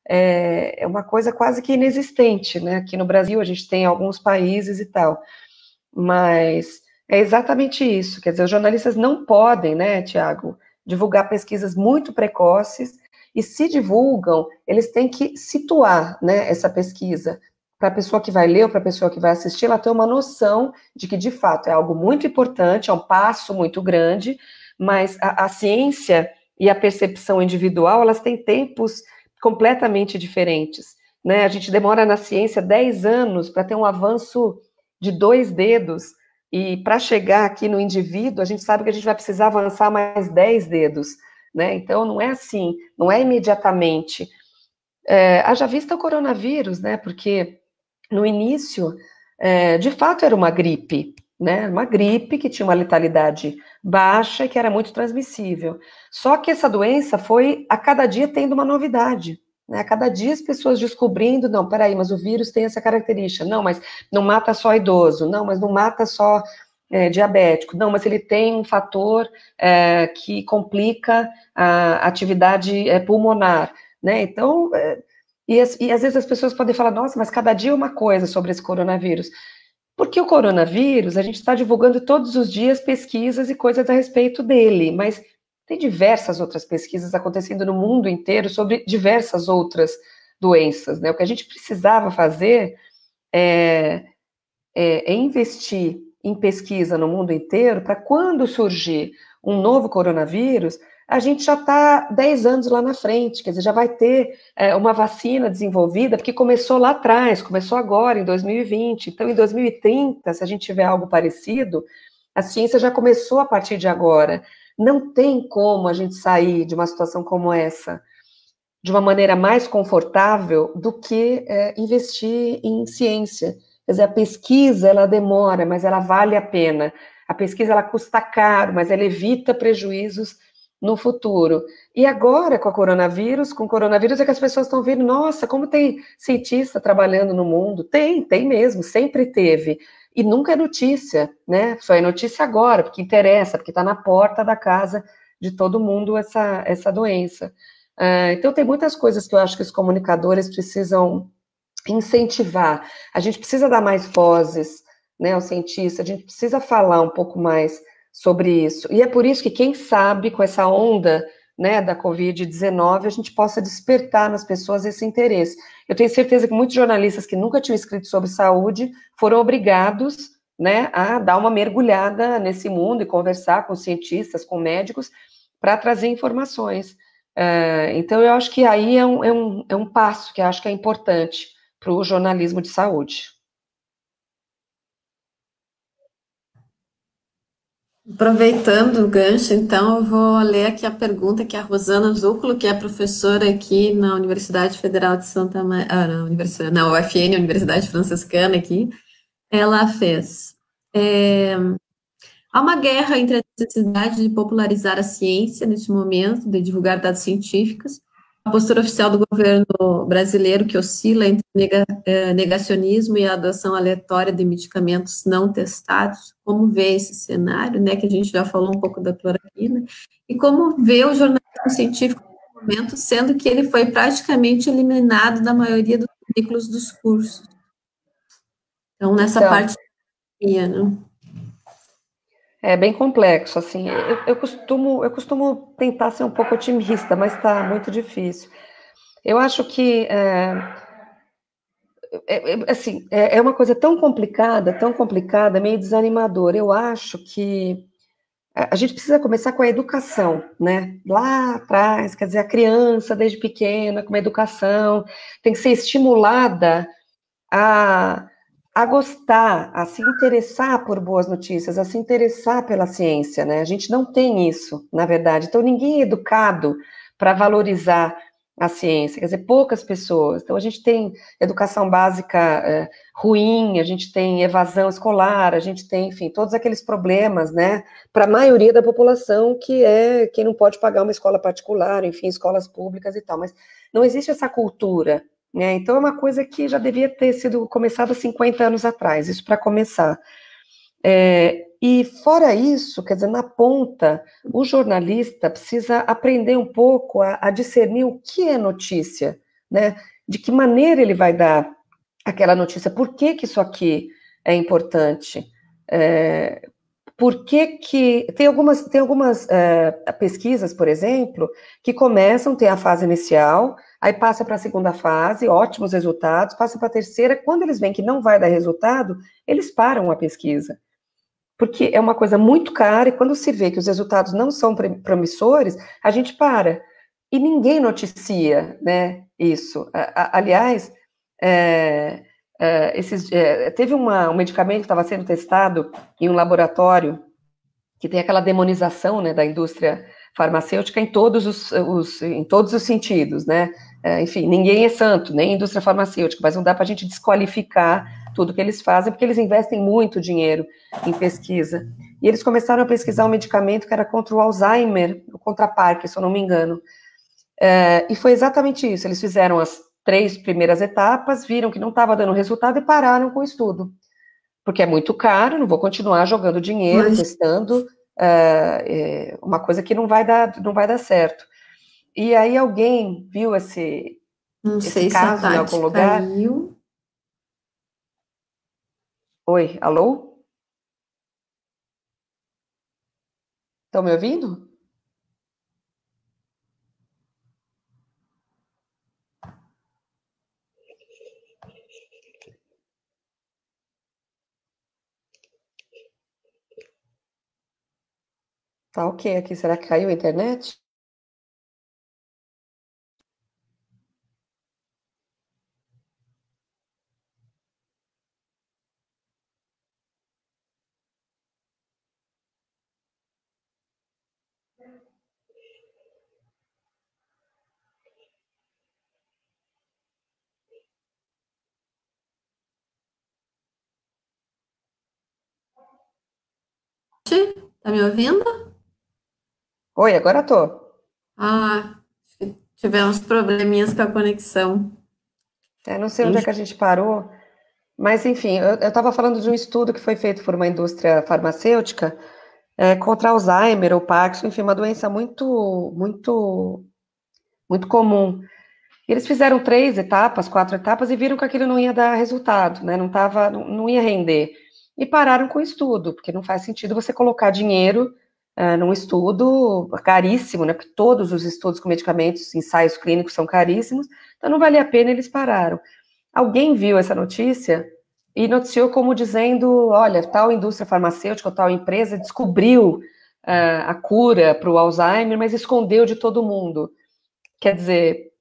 é, é, uma coisa quase que inexistente, né? Aqui no Brasil a gente tem alguns países e tal, mas é exatamente isso. Quer dizer, os jornalistas não podem, né, Tiago, divulgar pesquisas muito precoces e se divulgam, eles têm que situar, né, essa pesquisa para a pessoa que vai ler ou para a pessoa que vai assistir, ela ter uma noção de que, de fato, é algo muito importante, é um passo muito grande, mas a, a ciência e a percepção individual, elas têm tempos completamente diferentes. Né? A gente demora na ciência 10 anos para ter um avanço de dois dedos, e para chegar aqui no indivíduo, a gente sabe que a gente vai precisar avançar mais 10 dedos. Né? Então, não é assim, não é imediatamente. É, haja vista o coronavírus, né? Porque no início, é, de fato, era uma gripe, né? Uma gripe que tinha uma letalidade baixa e que era muito transmissível. Só que essa doença foi a cada dia tendo uma novidade. Né? A cada dia as pessoas descobrindo, não, peraí, mas o vírus tem essa característica. Não, mas não mata só idoso. Não, mas não mata só é, diabético. Não, mas ele tem um fator é, que complica a atividade é, pulmonar. Né? Então, é, e, e às vezes as pessoas podem falar, nossa, mas cada dia uma coisa sobre esse coronavírus. Porque o coronavírus, a gente está divulgando todos os dias pesquisas e coisas a respeito dele, mas tem diversas outras pesquisas acontecendo no mundo inteiro sobre diversas outras doenças, né? O que a gente precisava fazer é, é, é investir em pesquisa no mundo inteiro para quando surgir um novo coronavírus, a gente já está 10 anos lá na frente, quer dizer, já vai ter é, uma vacina desenvolvida, porque começou lá atrás, começou agora, em 2020. Então, em 2030, se a gente tiver algo parecido, a ciência já começou a partir de agora. Não tem como a gente sair de uma situação como essa de uma maneira mais confortável do que é, investir em ciência. Quer dizer, a pesquisa, ela demora, mas ela vale a pena. A pesquisa, ela custa caro, mas ela evita prejuízos no futuro. E agora, com a coronavírus, com o coronavírus, é que as pessoas estão vendo, nossa, como tem cientista trabalhando no mundo. Tem, tem mesmo, sempre teve. E nunca é notícia, né? Só é notícia agora, porque interessa, porque está na porta da casa de todo mundo essa, essa doença. Uh, então, tem muitas coisas que eu acho que os comunicadores precisam incentivar. A gente precisa dar mais vozes, né, ao cientista, a gente precisa falar um pouco mais sobre isso. E é por isso que, quem sabe, com essa onda né, da Covid-19, a gente possa despertar nas pessoas esse interesse. Eu tenho certeza que muitos jornalistas que nunca tinham escrito sobre saúde foram obrigados né, a dar uma mergulhada nesse mundo e conversar com cientistas, com médicos, para trazer informações. Uh, então, eu acho que aí é um, é um, é um passo que acho que é importante para o jornalismo de saúde. Aproveitando o gancho, então, eu vou ler aqui a pergunta que a Rosana Zúculo, que é professora aqui na Universidade Federal de Santa Maria, ah, na, Universidade, UFN, Universidade Franciscana aqui, ela fez. É, há uma guerra entre a necessidade de popularizar a ciência neste momento, de divulgar dados científicos, a postura oficial do governo brasileiro, que oscila entre é, negacionismo e a adoção aleatória de medicamentos não testados, como vê esse cenário, né, que a gente já falou um pouco da cloroquina, e como vê o jornalismo científico no momento, sendo que ele foi praticamente eliminado da maioria dos currículos dos cursos. Então, nessa então, parte, né? É bem complexo, assim. Eu, eu, costumo, eu costumo tentar ser um pouco otimista, mas está muito difícil. Eu acho que é, é, é, assim, é, é uma coisa tão complicada, tão complicada, meio desanimadora. Eu acho que a gente precisa começar com a educação, né? Lá atrás, quer dizer, a criança desde pequena, com uma educação, tem que ser estimulada a a gostar, a se interessar por boas notícias, a se interessar pela ciência, né? A gente não tem isso, na verdade. Então, ninguém é educado para valorizar a ciência, quer dizer, poucas pessoas. Então, a gente tem educação básica é, ruim, a gente tem evasão escolar, a gente tem, enfim, todos aqueles problemas, né, para a maioria da população que é quem não pode pagar uma escola particular, enfim, escolas públicas e tal. Mas não existe essa cultura né? Então, é uma coisa que já devia ter sido começada 50 anos atrás, isso para começar. É, e fora isso, quer dizer, na ponta, o jornalista precisa aprender um pouco a, a, discernir o que é notícia, né? De que maneira ele vai dar aquela notícia, por que, que isso aqui é importante? É, por que, que tem algumas, tem algumas é, pesquisas, por exemplo, que começam, tem a fase inicial, aí passa para a segunda fase, ótimos resultados, passa para a terceira, quando eles veem que não vai dar resultado, eles param a pesquisa. Porque é uma coisa muito cara, e quando se vê que os resultados não são promissores, a gente para. E ninguém noticia, né, isso. Aliás, é, é, esses, é, teve uma, um medicamento que estava sendo testado em um laboratório que tem aquela demonização né, da indústria farmacêutica em todos os, os, em todos os sentidos, né? É, enfim, ninguém é santo, nem a indústria farmacêutica, mas não dá para a gente desqualificar tudo que eles fazem, porque eles investem muito dinheiro em pesquisa. E eles começaram a pesquisar um medicamento que era contra o Alzheimer, contra a Parkinson, se eu não me engano. É, e foi exatamente isso. Eles fizeram as três primeiras etapas, viram que não estava dando resultado e pararam com o estudo. Porque é muito caro, não vou continuar jogando dinheiro, Mas... testando é, uma coisa que não vai dar, não vai dar certo. E aí alguém viu esse, não esse sei caso se a em algum lugar? Caiu. Oi, alô? Estão me ouvindo? Tá ok aqui. Será que caiu a internet? Tá me ouvindo? Oi, agora tô. Ah, tivemos probleminhas com a conexão. É, não sei onde é que a gente parou, mas enfim, eu estava falando de um estudo que foi feito por uma indústria farmacêutica é, contra Alzheimer ou Parkinson, enfim, uma doença muito, muito, muito comum. Eles fizeram três etapas, quatro etapas e viram que aquilo não ia dar resultado, né? Não tava, não, não ia render. E pararam com o estudo, porque não faz sentido você colocar dinheiro uh, num estudo caríssimo, né? Porque todos os estudos com medicamentos, ensaios clínicos são caríssimos, então não valia a pena, eles pararam. Alguém viu essa notícia e noticiou como dizendo: olha, tal indústria farmacêutica, tal empresa descobriu uh, a cura para o Alzheimer, mas escondeu de todo mundo. Quer dizer,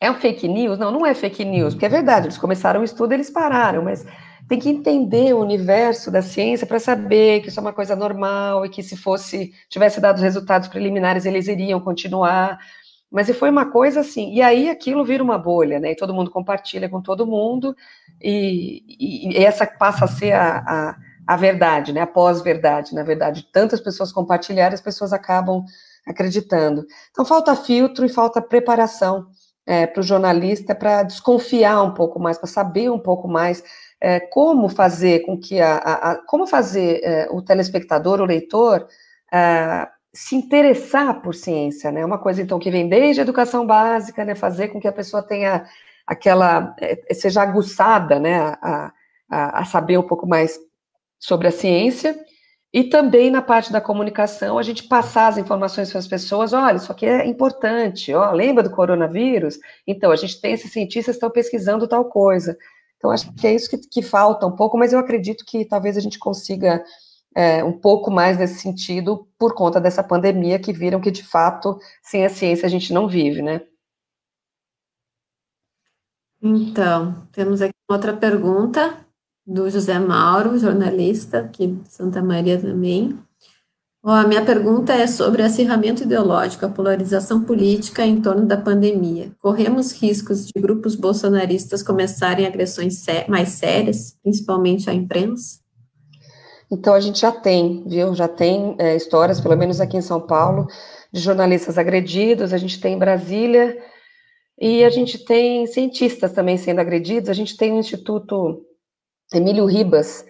é um fake news? Não, não é fake news, porque é verdade, eles começaram o estudo, eles pararam, mas tem que entender o universo da ciência para saber que isso é uma coisa normal e que se fosse tivesse dado resultados preliminares eles iriam continuar. Mas e foi uma coisa assim, e aí aquilo vira uma bolha, né? E todo mundo compartilha com todo mundo, e, e, e essa passa a ser a, a, a verdade, né? A pós-verdade, na verdade. Tantas pessoas compartilharem, as pessoas acabam acreditando. Então falta filtro e falta preparação é, para o jornalista para desconfiar um pouco mais, para saber um pouco mais é, como fazer com que a, a, a como fazer é, o telespectador, o leitor, é, se interessar por ciência, né? Uma coisa então que vem desde a educação básica, né? Fazer com que a pessoa tenha aquela é, seja aguçada, né? A, a, a saber um pouco mais sobre a ciência E também na parte da comunicação, a gente passar as informações para as pessoas, olha, isso aqui é importante, ó, lembra do coronavírus? Então, a gente tem esses cientistas que estão pesquisando tal coisa. Então, acho que é isso que, que falta um pouco, mas eu acredito que talvez a gente consiga é, um pouco mais nesse sentido por conta dessa pandemia que viram que, de fato, sem a ciência a gente não vive, né? Então, temos aqui outra pergunta do José Mauro, jornalista aqui de Santa Maria também. A minha pergunta é sobre acirramento ideológico, a polarização política em torno da pandemia. Corremos riscos de grupos bolsonaristas começarem agressões mais sérias, principalmente à imprensa? Então, a gente já tem, viu? Já tem é, histórias, pelo menos aqui em São Paulo, de jornalistas agredidos, a gente tem em Brasília, e a gente tem cientistas também sendo agredidos. A gente tem um instituto Emílio Ribas,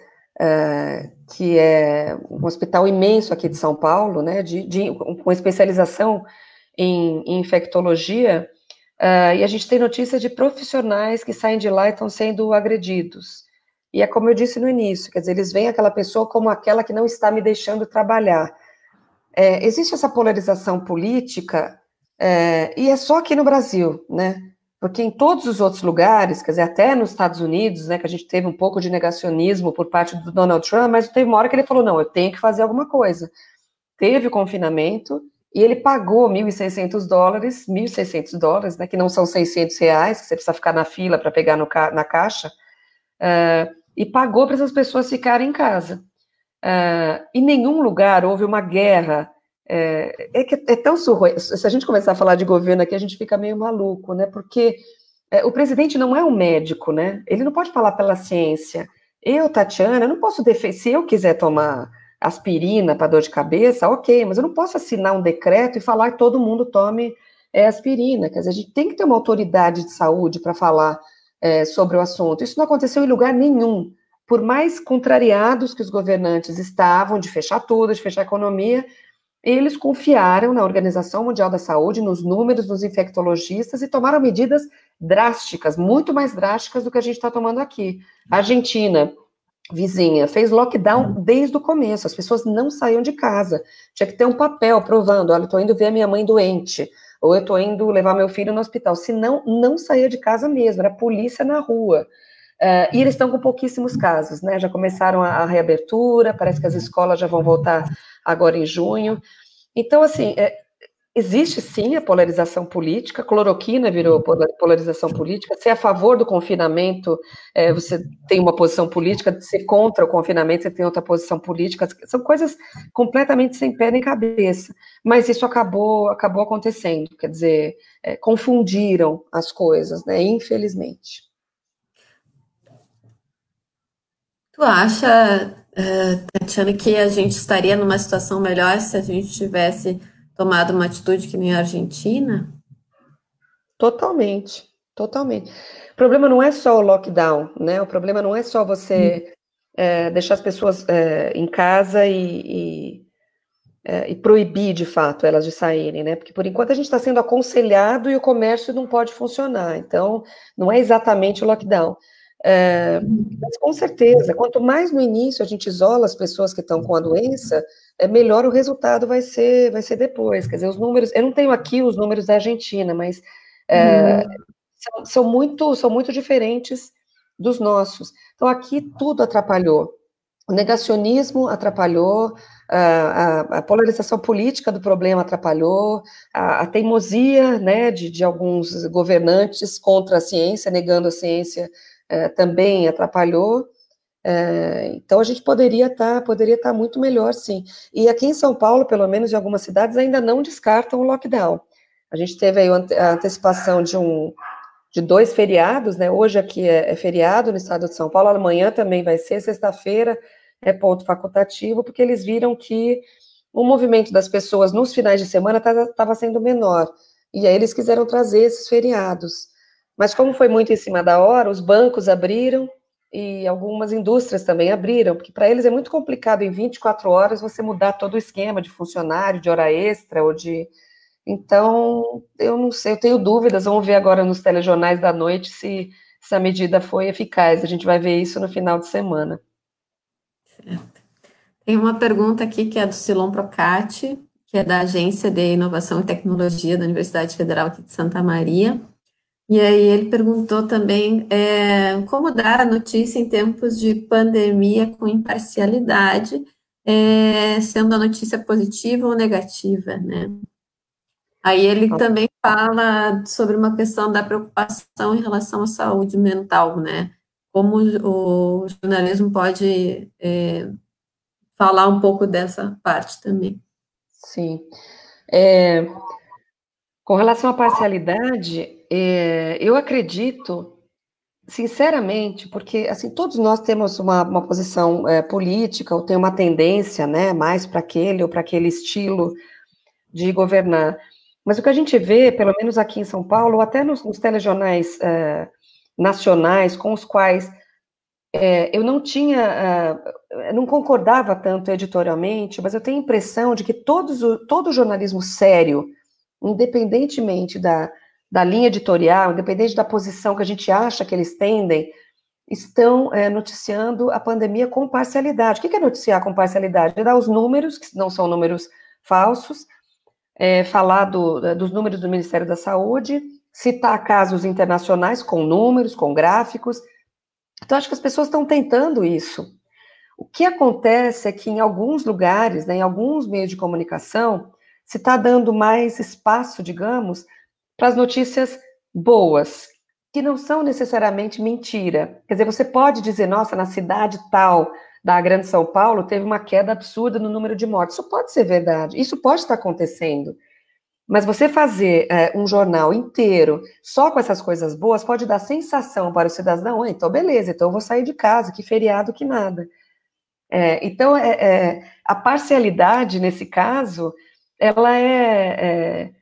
que é um hospital imenso aqui de São Paulo, né, de, de com especialização em, em infectologia, uh, e a gente tem notícias de profissionais que saem de lá e estão sendo agredidos. E é como eu disse no início, quer dizer, eles veem aquela pessoa como aquela que não está me deixando trabalhar. É, existe essa polarização política, é, e é só aqui no Brasil, né? Porque em todos os outros lugares, quer dizer, até nos Estados Unidos, né, que a gente teve um pouco de negacionismo por parte do Donald Trump, mas teve uma hora que ele falou: não, eu tenho que fazer alguma coisa. Teve o confinamento e ele pagou 1.600 dólares, 1.600 dólares, né, que não são 600 reais, que você precisa ficar na fila para pegar no ca na caixa, uh, e pagou para essas pessoas ficarem em casa. Uh, em nenhum lugar houve uma guerra é, é, que é tão surreal. Se a gente começar a falar de governo aqui, a gente fica meio maluco, né? Porque é, o presidente não é um médico, né? Ele não pode falar pela ciência. Eu, Tatiana, não posso defender. Se eu quiser tomar aspirina para dor de cabeça, ok, mas eu não posso assinar um decreto e falar que todo mundo tome é, aspirina. Quer dizer, a gente tem que ter uma autoridade de saúde para falar é, sobre o assunto. Isso não aconteceu em lugar nenhum. Por mais contrariados que os governantes estavam de fechar tudo, de fechar a economia, eles confiaram na Organização Mundial da Saúde, nos números dos infectologistas e tomaram medidas drásticas, muito mais drásticas do que a gente está tomando aqui. A Argentina, vizinha, fez lockdown desde o começo, as pessoas não saíam de casa. Tinha que ter um papel provando: olha, estou indo ver a minha mãe doente, ou eu estou indo levar meu filho no hospital. Senão, não saía de casa mesmo, era polícia na rua. Uh, e eles estão com pouquíssimos casos, né? Já começaram a, a, reabertura, parece que as escolas já vão voltar agora em junho. Então, assim, é, existe sim a polarização política, cloroquina virou polarização política. Se é a favor do confinamento, é, você tem uma posição política, se é contra o confinamento, você tem outra posição política. São coisas completamente sem pé nem cabeça. Mas isso acabou, acabou acontecendo, quer dizer, é, confundiram as coisas, né? Infelizmente. Tu acha, uh, Tatiana, que a gente estaria numa situação melhor se a gente tivesse tomado uma atitude que nem a Argentina? Totalmente, totalmente. O problema não é só o lockdown, né? O problema não é só você é, deixar as pessoas é, em casa e, e, é, e, proibir de fato elas de saírem, né? Porque por enquanto a gente está sendo aconselhado e o comércio não pode funcionar. Então, não é exatamente o lockdown. Mas com certeza, quanto mais no início a gente isola as pessoas que estão com a doença, é melhor o resultado vai ser, vai ser depois. Quer dizer, os números, eu não tenho aqui os números da Argentina, mas uhum. são, são, muito, são muito diferentes dos nossos. Então aqui tudo atrapalhou. O negacionismo atrapalhou, a, a, polarização política do problema atrapalhou, a, a teimosia né, de, de alguns governantes contra a ciência, negando a ciência é, também atrapalhou. É, então a gente poderia estar tá, poderia tá muito melhor, sim. E aqui em São Paulo, pelo menos em algumas cidades, ainda não descartam o lockdown. A gente teve a antecipação de um de dois feriados, né? Hoje aqui é, é feriado no estado de São Paulo, amanhã também vai ser, sexta-feira é ponto facultativo, porque eles viram que o movimento das pessoas nos finais de semana estava sendo menor. E aí eles quiseram trazer esses feriados. Mas como foi muito em cima da hora, os bancos abriram e algumas indústrias também abriram, porque para eles é muito complicado em 24 horas você mudar todo o esquema de funcionário, de hora extra ou de então, eu não sei, eu tenho dúvidas, vamos ver agora nos telejornais da noite se essa medida foi eficaz. A gente vai ver isso no final de semana. Certo. Tem uma pergunta aqui que é do Silon Procati, que é da Agência de Inovação e Tecnologia da Universidade Federal aqui de Santa Maria. E aí ele perguntou também é, como dar a notícia em tempos de pandemia com imparcialidade, é, sendo a notícia positiva ou negativa, né? Aí ele também fala sobre uma questão da preocupação em relação à saúde mental, né? Como o jornalismo pode é, falar um pouco dessa parte também. Sim. É, com relação à parcialidade, é, eu acredito, sinceramente, porque assim todos nós temos uma, uma posição é, política ou tem uma tendência, né, mais para aquele ou para aquele estilo de governar. Mas o que a gente vê, pelo menos aqui em São Paulo, ou até nos, nos telejornais é, nacionais, com os quais é, eu não tinha, uh, não concordava tanto editorialmente, mas eu tenho a impressão de que todos, todo jornalismo sério, independentemente da, da linha editorial, independente da posição que a gente acha que eles tendem, estão é, noticiando a pandemia com parcialidade. O que é noticiar com parcialidade? É dar os números, que não são números falsos, é, falar do, dos números do Ministério da Saúde, citar casos internacionais com números, com gráficos. Então, acho que as pessoas estão tentando isso. O que acontece é que em alguns lugares, né, em alguns meios de comunicação, se está dando mais espaço, digamos, para as notícias boas, que não são necessariamente mentira. Quer dizer, você pode dizer, nossa, na cidade tal da Grande São Paulo teve uma queda absurda no número de mortes. Isso pode ser verdade, isso pode estar acontecendo. Mas você fazer é, um jornal inteiro só com essas coisas boas pode dar sensação para o cidadão, então beleza, então eu vou sair de casa, que feriado, que nada. É, então, é, é a parcialidade, nesse caso, ela é, é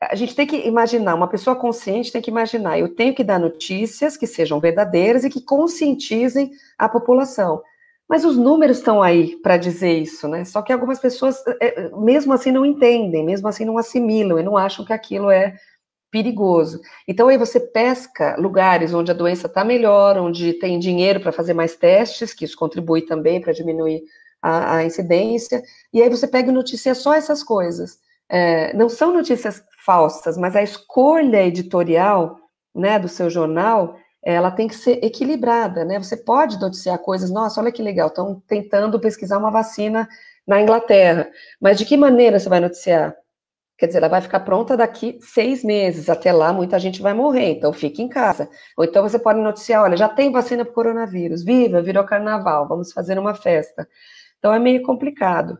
a gente tem que imaginar, uma pessoa consciente tem que imaginar, eu tenho que dar notícias que sejam verdadeiras e que conscientizem a população. Mas os números estão aí para dizer isso, né? Só que algumas pessoas, é, é, mesmo assim, não entendem, mesmo assim, não assimilam e não acham que aquilo é perigoso. Então, aí você pesca lugares onde a doença está melhor, onde tem dinheiro para fazer mais testes, que isso contribui também para diminuir a, a, incidência, e aí você pega e noticia só essas coisas. É, não são notícias falsas, mas a escolha editorial né, do seu jornal ela tem que ser equilibrada, né? Você pode noticiar coisas, nossa, olha que legal, estão tentando pesquisar uma vacina na Inglaterra, mas de que maneira você vai noticiar? Quer dizer, ela vai ficar pronta daqui seis meses, até lá muita gente vai morrer, então fique em casa. Ou então você pode noticiar, olha, já tem vacina para o coronavírus, viva, virou carnaval, vamos fazer uma festa. Então é meio complicado.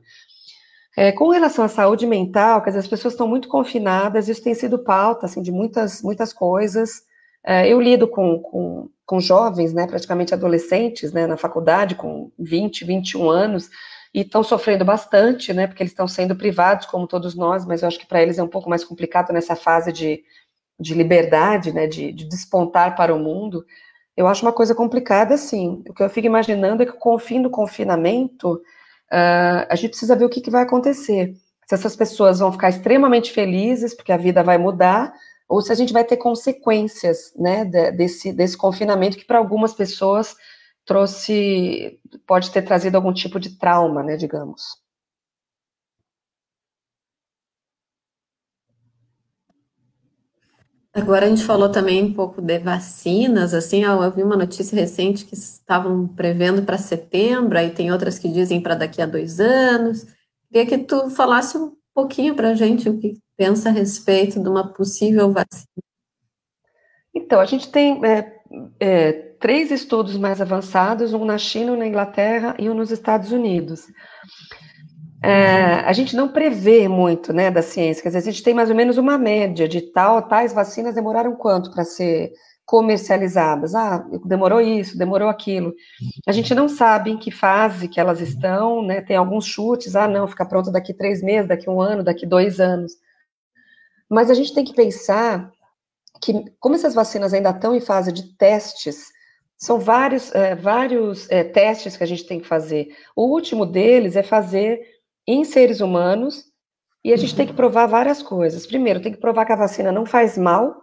É, com relação à saúde mental, quer as pessoas estão muito confinadas, isso tem sido pauta, assim, de muitas, muitas coisas, é, eu lido com, com, com, jovens, né, praticamente adolescentes, né, na faculdade, com 20, 21 anos, e estão sofrendo bastante, né, porque eles estão sendo privados, como todos nós, mas eu acho que para eles é um pouco mais complicado nessa fase de, de liberdade, né, de, de despontar para o mundo. Eu acho uma coisa complicada, sim. O que eu fico imaginando é que com o fim do confinamento, uh, a gente precisa ver o que, que vai acontecer. Se essas pessoas vão ficar extremamente felizes, porque a vida vai mudar, ou se a gente vai ter consequências, né, desse, desse confinamento que para algumas pessoas trouxe, pode ter trazido algum tipo de trauma, né, digamos. Agora a gente falou também um pouco de vacinas, assim, eu vi uma notícia recente que estavam prevendo para setembro, aí tem outras que dizem para daqui a dois anos. Queria que tu falasse um pouquinho para a gente o que pensa a respeito de uma possível vacina? Então, a gente tem é, é, três estudos mais avançados, um na China, um na Inglaterra e um nos Estados Unidos. É, a gente não prevê muito, né, da ciência, quer dizer, a gente tem mais ou menos uma média de tal, tais vacinas demoraram quanto para ser comercializadas? Ah, demorou isso, demorou aquilo. A gente não sabe em que fase que elas estão, né, tem alguns chutes, ah, não, fica pronto daqui três meses, daqui um ano, daqui dois anos. Mas a gente tem que pensar que, como essas vacinas ainda estão em fase de testes, são vários, é, vários é, testes que a gente tem que fazer. O último deles é fazer em seres humanos, e a gente tem que provar várias coisas. Primeiro, tem que provar que a vacina não faz mal,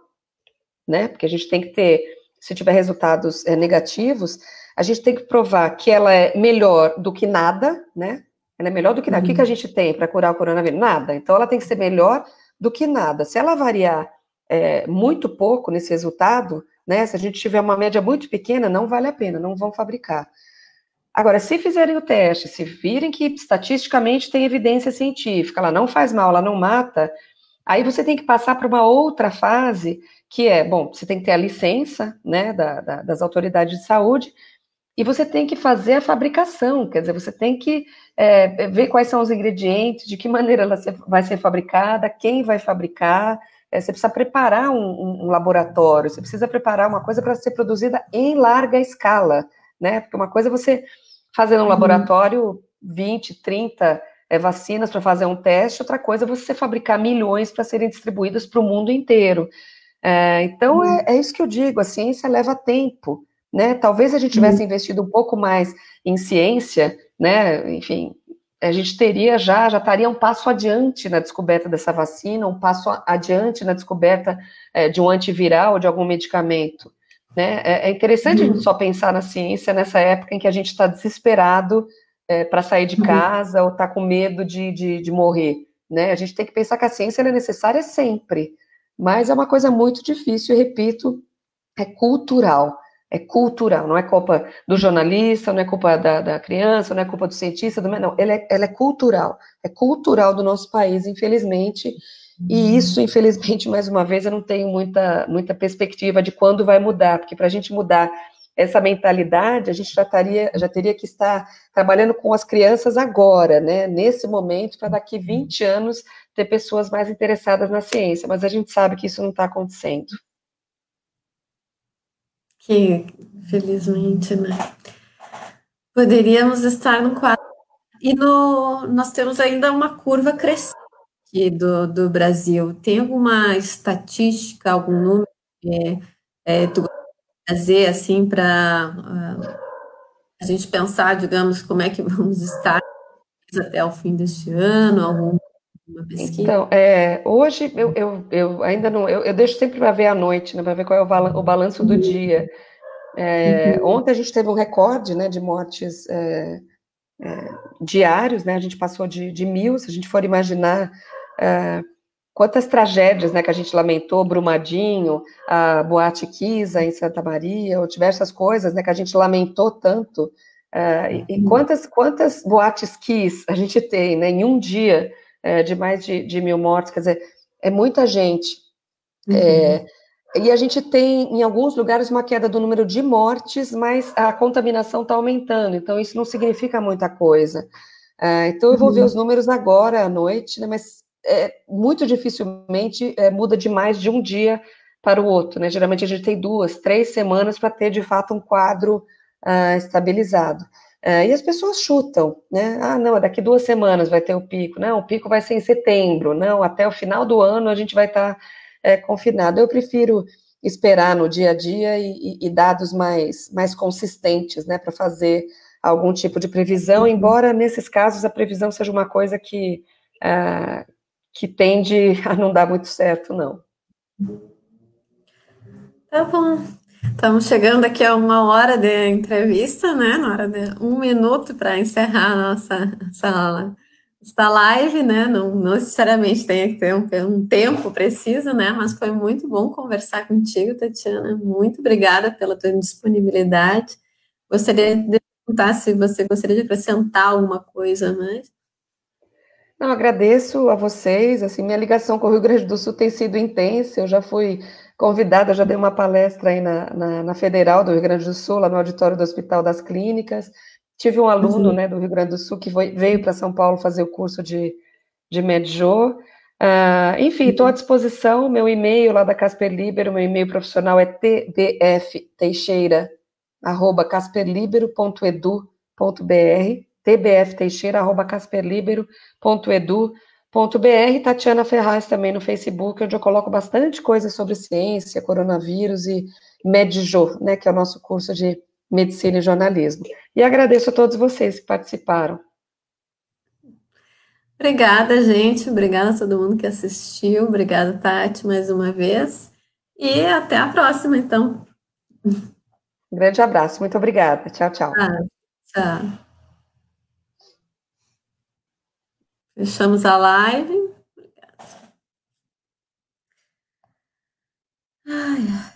né? Porque a gente tem que ter, se tiver resultados é, negativos, a gente tem que provar que ela é melhor do que nada, né? Ela é melhor do que nada. Uhum. O que, que a gente tem para curar o coronavírus? Nada. Então, ela tem que ser melhor do que nada. Se ela variar é, muito pouco nesse resultado, né, se a gente tiver uma média muito pequena, não vale a pena, não vão fabricar. Agora, se fizerem o teste, se virem que estatisticamente tem evidência científica, ela não faz mal, ela não mata, aí você tem que passar para uma outra fase, que é, bom, você tem que ter a licença, né, da, da, das autoridades de saúde, e você tem que fazer a fabricação, quer dizer, você tem que é, ver quais são os ingredientes, de que maneira ela vai ser fabricada, quem vai fabricar, é, você precisa preparar um, um, laboratório, você precisa preparar uma coisa para ser produzida em larga escala, né? Porque uma coisa é você fazer no uhum. laboratório 20, 30 é, vacinas para fazer um teste, outra coisa é você fabricar milhões para serem distribuídas para o mundo inteiro. É, então, uhum. é, é, isso que eu digo, a ciência leva tempo, né? Talvez a gente tivesse uhum. investido um pouco mais em ciência, né? Enfim, a gente teria já, já estaria um passo adiante na descoberta dessa vacina, um passo adiante na descoberta é, de um antiviral, de algum medicamento. Né? É, é interessante uhum. só pensar na ciência nessa época em que a gente está desesperado é, para sair de uhum. casa uhum. ou está com medo de, de, de, morrer. Né? A gente tem que pensar que a ciência é necessária sempre, mas é uma coisa muito difícil, e repito, é cultural é cultural, não é culpa do jornalista, não é culpa da, da criança, não é culpa do cientista, do, não, ela é, ela é cultural, é cultural do nosso país, infelizmente, e isso, infelizmente, mais uma vez, eu não tenho muita, muita perspectiva de quando vai mudar, porque para a gente mudar essa mentalidade, a gente já, taria, já teria que estar trabalhando com as crianças agora, né, nesse momento, para daqui 20 anos ter pessoas mais interessadas na ciência, mas a gente sabe que isso não está acontecendo. Que felizmente, né? Poderíamos estar no quadro. E no, nós temos ainda uma curva crescente aqui do, do Brasil. Tem alguma estatística, algum número que é, tu trazer assim para uh, a gente pensar, digamos, como é que vamos estar até o fim deste ano, algum então, é, hoje eu, eu, eu, ainda não, eu, eu deixo sempre para ver à noite, né, para ver qual é o, o balanço do uhum. dia. É, uhum. Ontem a gente teve um recorde né, de mortes é, é, diários, né, a gente passou de, de, mil, se a gente for imaginar é, quantas tragédias né, que a gente lamentou, Brumadinho, a Boate Kisa em Santa Maria, ou diversas coisas né, que a gente lamentou tanto, é, e, uhum. quantas, quantas boates Kiss a gente tem né, em um dia, é, de mais de, de, mil mortes, quer dizer, é muita gente. Uhum. É, e a gente tem, em alguns lugares, uma queda do número de mortes, mas a contaminação está aumentando, então isso não significa muita coisa. É, então eu vou uhum. ver os números agora à noite, né, mas é, muito dificilmente é, muda de mais de um dia para o outro, né? Geralmente a gente tem duas, três semanas para ter de fato um quadro uh, estabilizado. É, e as pessoas chutam, né? Ah, não, daqui duas semanas vai ter o pico. Não, o pico vai ser em setembro. Não, até o final do ano a gente vai estar tá, é, confinado. Eu prefiro esperar no dia a dia e, e, e dados mais, mais consistentes, né, para fazer algum tipo de previsão, uhum. embora nesses casos a previsão seja uma coisa que, uh, que tende a não dar muito certo, não. Tá bom. Estamos chegando aqui a uma hora de entrevista, né? Na hora de um minuto para encerrar a nossa sala, esta live, né? Não, não, necessariamente tem que ter um, um, tempo preciso, né? Mas foi muito bom conversar contigo, Tatiana. Muito obrigada pela tua disponibilidade. Gostaria de perguntar se você gostaria de acrescentar alguma coisa mais. Não, agradeço a vocês. Assim, minha ligação com o Rio Grande do Sul tem sido intensa. Eu já fui convidada, já dei uma palestra aí na, na, na, Federal do Rio Grande do Sul, lá no auditório do Hospital das Clínicas. Tive um aluno uhum. né, do Rio Grande do Sul que foi, veio para São Paulo fazer o curso de, de Medjô. Uh, enfim, estou à disposição. Meu e-mail lá da Casper Libero, meu e-mail profissional é tbfteixeira.casperlibero.edu.br tbfteixeira.casperlibero.edu.br br Tatiana Ferraz também no Facebook, onde eu coloco bastante coisa sobre ciência, coronavírus e Medjo, né, que é o nosso curso de medicina e jornalismo. E agradeço a todos vocês que participaram. Obrigada, gente. Obrigada a todo mundo que assistiu. Obrigada, Tati, mais uma vez. E até a próxima, então. Um grande abraço. Muito obrigada. Tchau, tchau. Ah, tchau. Fechamos a live. Ai, ai.